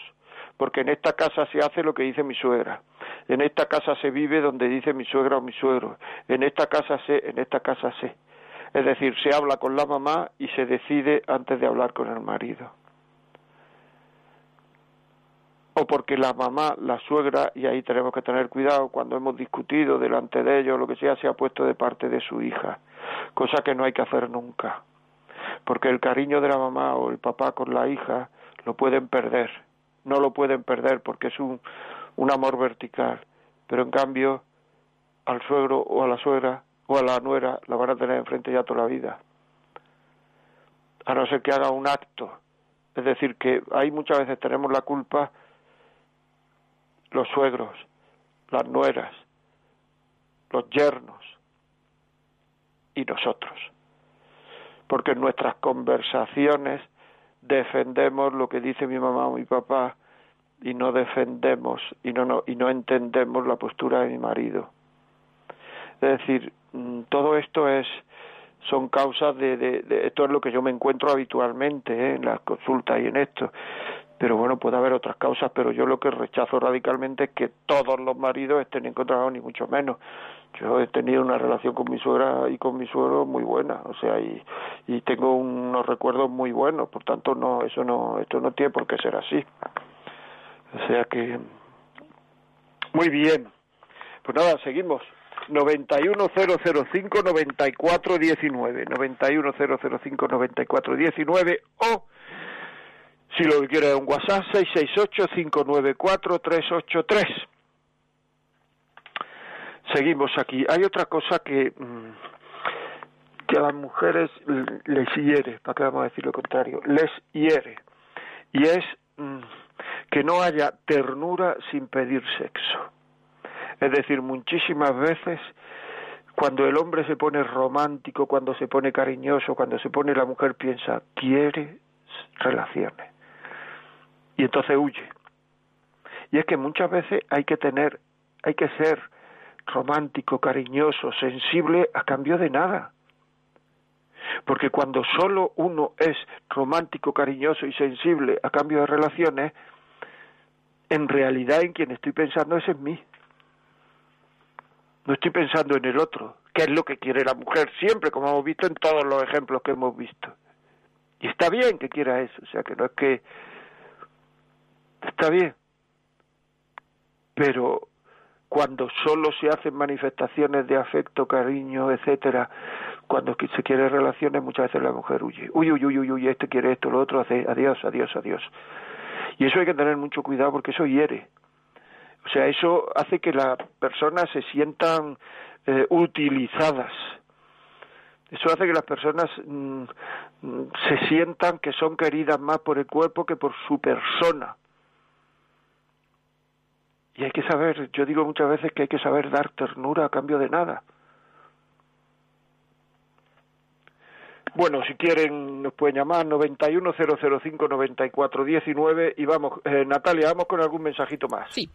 Porque en esta casa se hace lo que dice mi suegra. En esta casa se vive donde dice mi suegra o mi suegro. En esta casa sé, en esta casa sé. Es decir, se habla con la mamá y se decide antes de hablar con el marido. O porque la mamá, la suegra, y ahí tenemos que tener cuidado cuando hemos discutido delante de ellos, lo que sea, se ha puesto de parte de su hija, cosa que no hay que hacer nunca. Porque el cariño de la mamá o el papá con la hija lo pueden perder, no lo pueden perder porque es un, un amor vertical, pero en cambio al suegro o a la suegra o a la nuera la van a tener enfrente ya toda la vida. A no ser que haga un acto. Es decir, que ahí muchas veces tenemos la culpa los suegros, las nueras, los yernos y nosotros. Porque en nuestras conversaciones defendemos lo que dice mi mamá o mi papá y no defendemos y no, no, y no entendemos la postura de mi marido. Es decir, todo esto es son causas de, de, esto es lo que yo me encuentro habitualmente ¿eh? en las consultas y en esto. Pero bueno puede haber otras causas pero yo lo que rechazo radicalmente es que todos los maridos estén encontrados ni mucho menos. Yo he tenido una relación con mi suegra y con mi suegro muy buena o sea y, y tengo unos recuerdos muy buenos. Por tanto no eso no esto no tiene por qué ser así. O sea que muy bien. Pues nada seguimos 91005-9419, 91005-9419 o si lo que quiere es un WhatsApp 668-594-383. Seguimos aquí. Hay otra cosa que, mm, que a las mujeres les hiere, para que vamos a decir lo contrario, les hiere. Y es mm, que no haya ternura sin pedir sexo. Es decir, muchísimas veces cuando el hombre se pone romántico, cuando se pone cariñoso, cuando se pone la mujer piensa, quiere relaciones. Y entonces huye. Y es que muchas veces hay que tener, hay que ser romántico, cariñoso, sensible a cambio de nada. Porque cuando solo uno es romántico, cariñoso y sensible a cambio de relaciones, en realidad en quien estoy pensando es en mí. No estoy pensando en el otro, que es lo que quiere la mujer siempre, como hemos visto en todos los ejemplos que hemos visto. Y está bien que quiera eso, o sea, que no es que... Está bien. Pero cuando solo se hacen manifestaciones de afecto, cariño, etcétera, cuando se quiere relaciones muchas veces la mujer huye. Uy, uy, uy, uy, uy, este quiere esto, lo otro, hace adiós, adiós, adiós. Y eso hay que tener mucho cuidado porque eso hiere. O sea, eso hace que las personas se sientan eh, utilizadas. Eso hace que las personas mm, mm, se sientan que son queridas más por el cuerpo que por su persona. Y hay que saber, yo digo muchas veces que hay que saber dar ternura a cambio de nada. Bueno, si quieren nos pueden llamar 910059419 y vamos, eh, Natalia, vamos con algún mensajito más. Sí.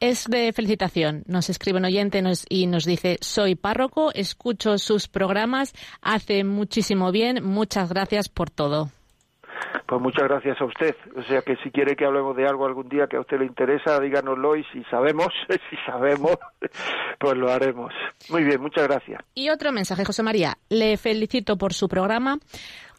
Es de felicitación. Nos escribe un oyente y nos dice, soy párroco, escucho sus programas, hace muchísimo bien, muchas gracias por todo. Pues muchas gracias a usted. O sea que si quiere que hablemos de algo algún día que a usted le interesa, díganoslo y si sabemos, si sabemos, pues lo haremos. Muy bien, muchas gracias. Y otro mensaje, José María. Le felicito por su programa.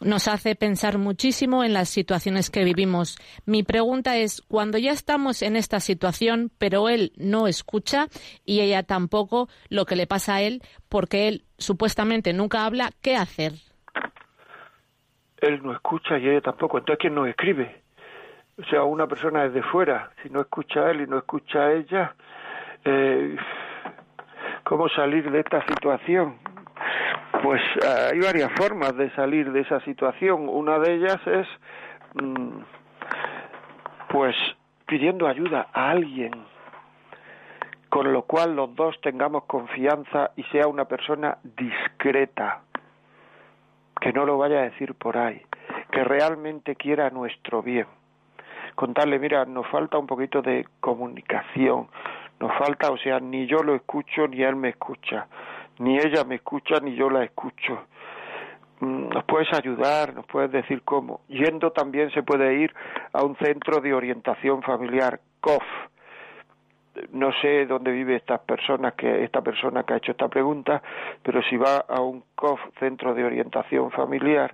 Nos hace pensar muchísimo en las situaciones que vivimos. Mi pregunta es, cuando ya estamos en esta situación, pero él no escucha y ella tampoco lo que le pasa a él, porque él supuestamente nunca habla, ¿qué hacer? Él no escucha y ella tampoco. Entonces, ¿quién nos escribe? O sea, una persona desde fuera, si no escucha a él y no escucha a ella, eh, ¿cómo salir de esta situación? Pues hay varias formas de salir de esa situación. Una de ellas es, mm, pues, pidiendo ayuda a alguien, con lo cual los dos tengamos confianza y sea una persona discreta que no lo vaya a decir por ahí, que realmente quiera nuestro bien. Contarle, mira, nos falta un poquito de comunicación, nos falta, o sea, ni yo lo escucho ni él me escucha, ni ella me escucha ni yo la escucho. Mm, nos puedes ayudar, nos puedes decir cómo. Yendo también se puede ir a un centro de orientación familiar, COF, no sé dónde vive esta persona que esta persona que ha hecho esta pregunta, pero si va a un COF, Centro de Orientación Familiar,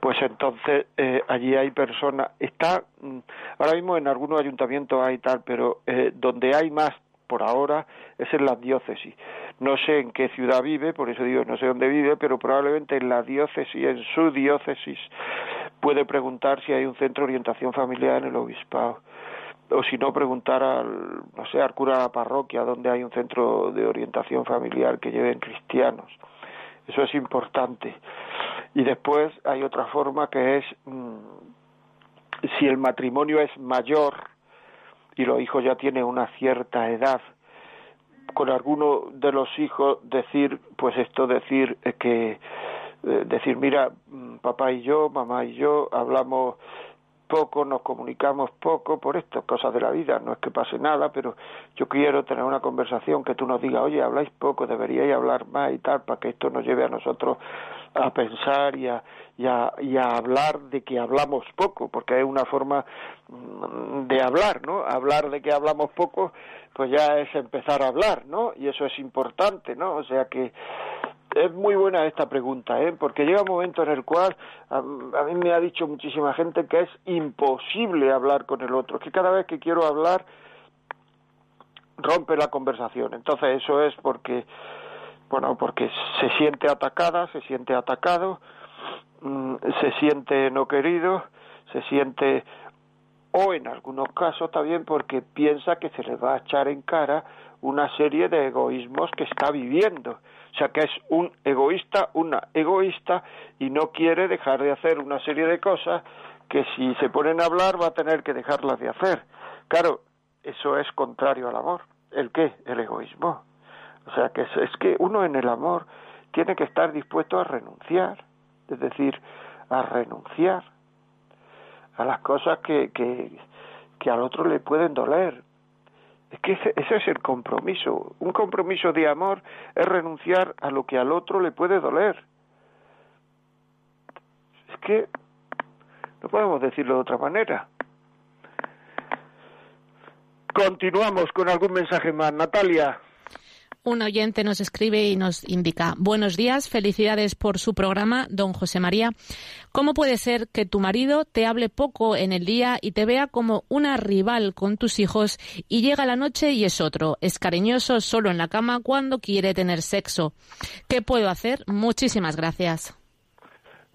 pues entonces eh, allí hay personas, está mm, ahora mismo en algunos ayuntamientos hay tal, pero eh, donde hay más por ahora es en las diócesis. No sé en qué ciudad vive, por eso digo no sé dónde vive, pero probablemente en la diócesis, en su diócesis, puede preguntar si hay un centro de orientación familiar en el obispado o si no preguntar al, no sé, al cura de la parroquia donde hay un centro de orientación familiar que lleven cristianos. Eso es importante. Y después hay otra forma que es mm, si el matrimonio es mayor y los hijos ya tienen una cierta edad, con alguno de los hijos decir, pues esto decir que eh, decir, mira, mm, papá y yo, mamá y yo hablamos poco, nos comunicamos poco por esto, cosas de la vida, no es que pase nada, pero yo quiero tener una conversación que tú nos digas, oye, habláis poco, deberíais hablar más y tal, para que esto nos lleve a nosotros a pensar y a, y a, y a hablar de que hablamos poco, porque es una forma mm, de hablar, ¿no? Hablar de que hablamos poco, pues ya es empezar a hablar, ¿no? Y eso es importante, ¿no? O sea que es muy buena esta pregunta, ¿eh? porque llega un momento en el cual a, mí me ha dicho muchísima gente que es imposible hablar con el otro, que cada vez que quiero hablar rompe la conversación. Entonces eso es porque, bueno, porque se siente atacada, se siente atacado, mm, se siente no querido, se siente, o en algunos casos también porque piensa que se le va a echar en cara una serie de egoísmos que está viviendo o sea que es un egoísta, una egoísta y no quiere dejar de hacer una serie de cosas que si se ponen a hablar va a tener que dejarlas de hacer. Claro, eso es contrario al amor. ¿El qué? El egoísmo. O sea que es, que uno en el amor tiene que estar dispuesto a renunciar, es decir, a renunciar a las cosas que, que, que al otro le pueden doler, es que ese, es el compromiso. Un compromiso de amor es renunciar a lo que al otro le puede doler. Es que no podemos decirlo de otra manera. Continuamos con algún mensaje más. Natalia. Un oyente nos escribe y nos indica, buenos días, felicidades por su programa, don José María. ¿Cómo puede ser que tu marido te hable poco en el día y te vea como una rival con tus hijos y llega la noche y es otro? Es cariñoso solo en la cama cuando quiere tener sexo. ¿Qué puedo hacer? Muchísimas gracias.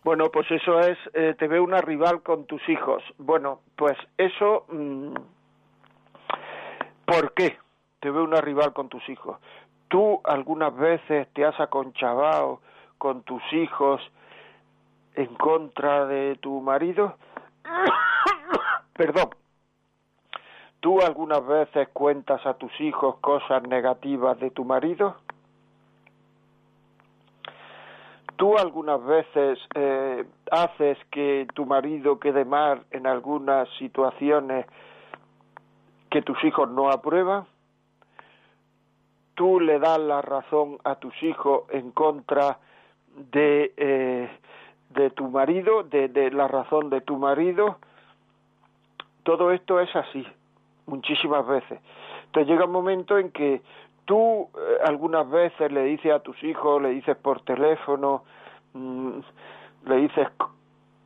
Bueno, pues eso es, eh, te ve una rival con tus hijos. Bueno, pues eso, mm, ¿por qué te ve una rival con tus hijos? ¿Tú algunas veces te has aconchabado con tus hijos en contra de tu marido? Perdón. ¿Tú algunas veces cuentas a tus hijos cosas negativas de tu marido? ¿Tú algunas veces eh, haces que tu marido quede mal en algunas situaciones que tus hijos no aprueban? ¿Tú le das la razón a tus hijos en contra de, eh, de tu marido, de, de la razón de tu marido? Todo esto es así, muchísimas veces. Entonces llega un momento en que tú eh, algunas veces le dices a tus hijos, le dices por teléfono, mm, le dices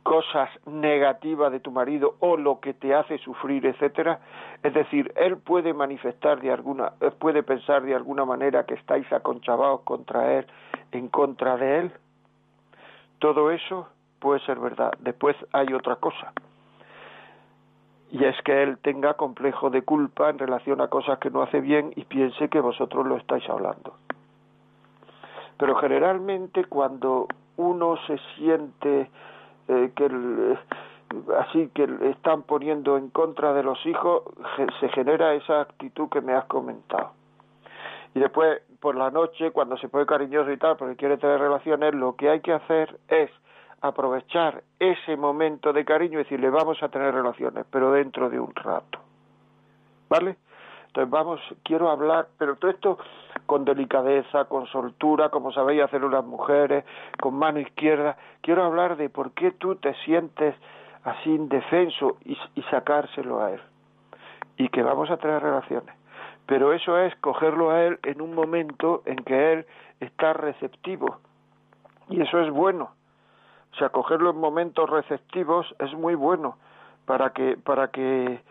cosas negativas de tu marido o lo que te hace sufrir, etcétera, es decir, él puede manifestar de alguna, puede pensar de alguna manera que estáis aconchavados contra él, en contra de él. Todo eso puede ser verdad. Después hay otra cosa y es que él tenga complejo de culpa en relación a cosas que no hace bien y piense que vosotros lo estáis hablando. Pero generalmente cuando uno se siente eh, que así que están poniendo en contra de los hijos, se genera esa actitud que me has comentado. Y después, por la noche, cuando se pone cariñoso y tal, porque quiere tener relaciones, lo que hay que hacer es aprovechar ese momento de cariño y decirle vamos a tener relaciones, pero dentro de un rato. ¿Vale? Entonces vamos, quiero hablar, pero todo esto con delicadeza, con soltura, como sabéis hacer las mujeres, con mano izquierda. Quiero hablar de por qué tú te sientes así indefenso y, sacárselo a él. Y que vamos a tener relaciones. Pero eso es cogerlo a él en un momento en que él está receptivo. Y eso es bueno o sea, cogerlo en momentos receptivos es muy bueno para que, para que,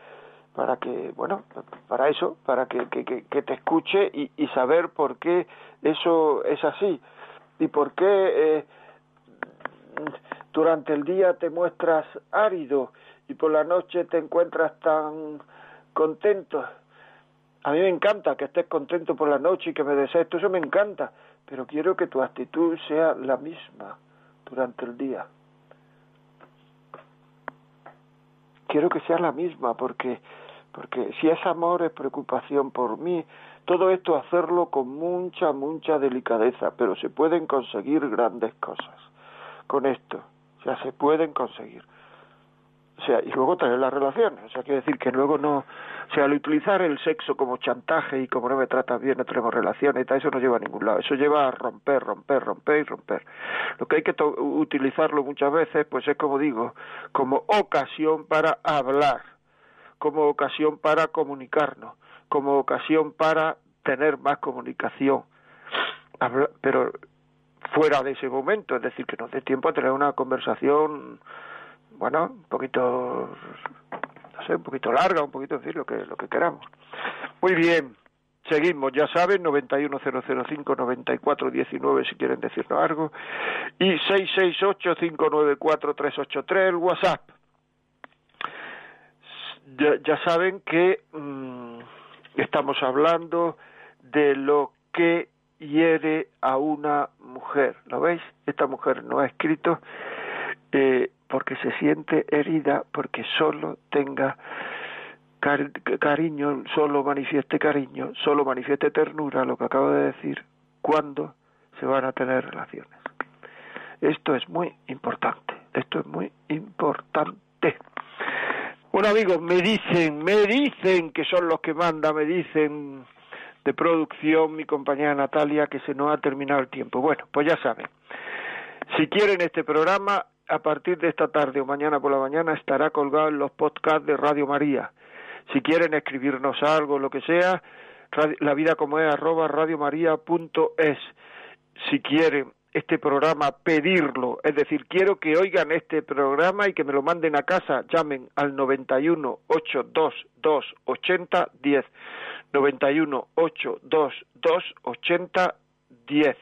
para que, bueno, para eso, para que, que, que te escuche y, y, saber por qué eso es así y por qué eh, durante el día te muestras árido y por la noche te encuentras tan contento. A mí me encanta que estés contento por la noche y que me desees, eso me encanta, pero quiero que tu actitud sea la misma durante el día. Quiero que sea la misma porque porque si es amor es preocupación por mí, todo esto hacerlo con mucha mucha delicadeza, pero se pueden conseguir grandes cosas con esto, sea, se pueden conseguir. O sea, y luego tener las relaciones. O sea, quiere decir que luego no. O sea, al utilizar el sexo como chantaje y como no me tratas bien, no tenemos relaciones y tal, eso no lleva a ningún lado. Eso lleva a romper, romper, romper y romper. Lo que hay que utilizarlo muchas veces, pues es como digo, como ocasión para hablar, como ocasión para comunicarnos, como ocasión para tener más comunicación. pero fuera de ese momento, es decir, que nos dé tiempo a tener una conversación bueno, un poquito, no sé, un poquito larga, un poquito, decir, lo que, lo que queramos. Muy bien, seguimos, ya saben, 91005-9419 si quieren decirnos algo, y 668-594-383, el WhatsApp. Ya, ya saben que mmm, estamos hablando de lo que hiere a una mujer. ¿Lo veis? Esta mujer no ha escrito. Eh, porque se siente herida, porque solo tenga cariño, solo manifieste cariño, solo manifieste ternura, lo que acabo de decir, cuando se van a tener relaciones. Esto es muy importante, esto es muy importante. Bueno amigos, me dicen, me dicen que son los que manda, me dicen de producción mi compañera Natalia que se nos ha terminado el tiempo. Bueno, pues ya saben, si quieren este programa, a partir de esta tarde o mañana por la mañana estará colgado en los podcasts de Radio María. Si quieren escribirnos algo, lo que sea, la vida como es arroba radiomaria.es. Si quieren este programa, pedirlo, es decir, quiero que oigan este programa y que me lo manden a casa, llamen al 91 822 80 10. 91 822 80 10.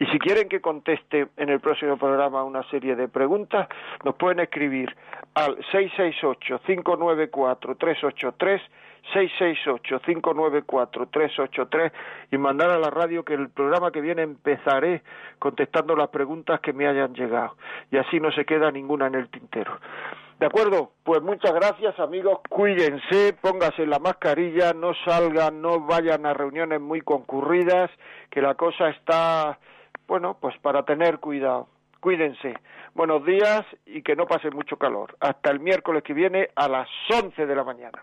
Y si quieren que conteste en el próximo programa una serie de preguntas, nos pueden escribir al 668-594-383, 668-594-383 y mandar a la radio que el programa que viene empezaré contestando las preguntas que me hayan llegado. Y así no se queda ninguna en el tintero. De acuerdo, pues muchas gracias amigos, cuídense, pónganse la mascarilla, no salgan, no vayan a reuniones muy concurridas, que la cosa está, bueno, pues para tener cuidado. Cuídense. Buenos días y que no pase mucho calor. Hasta el miércoles que viene a las 11 de la mañana.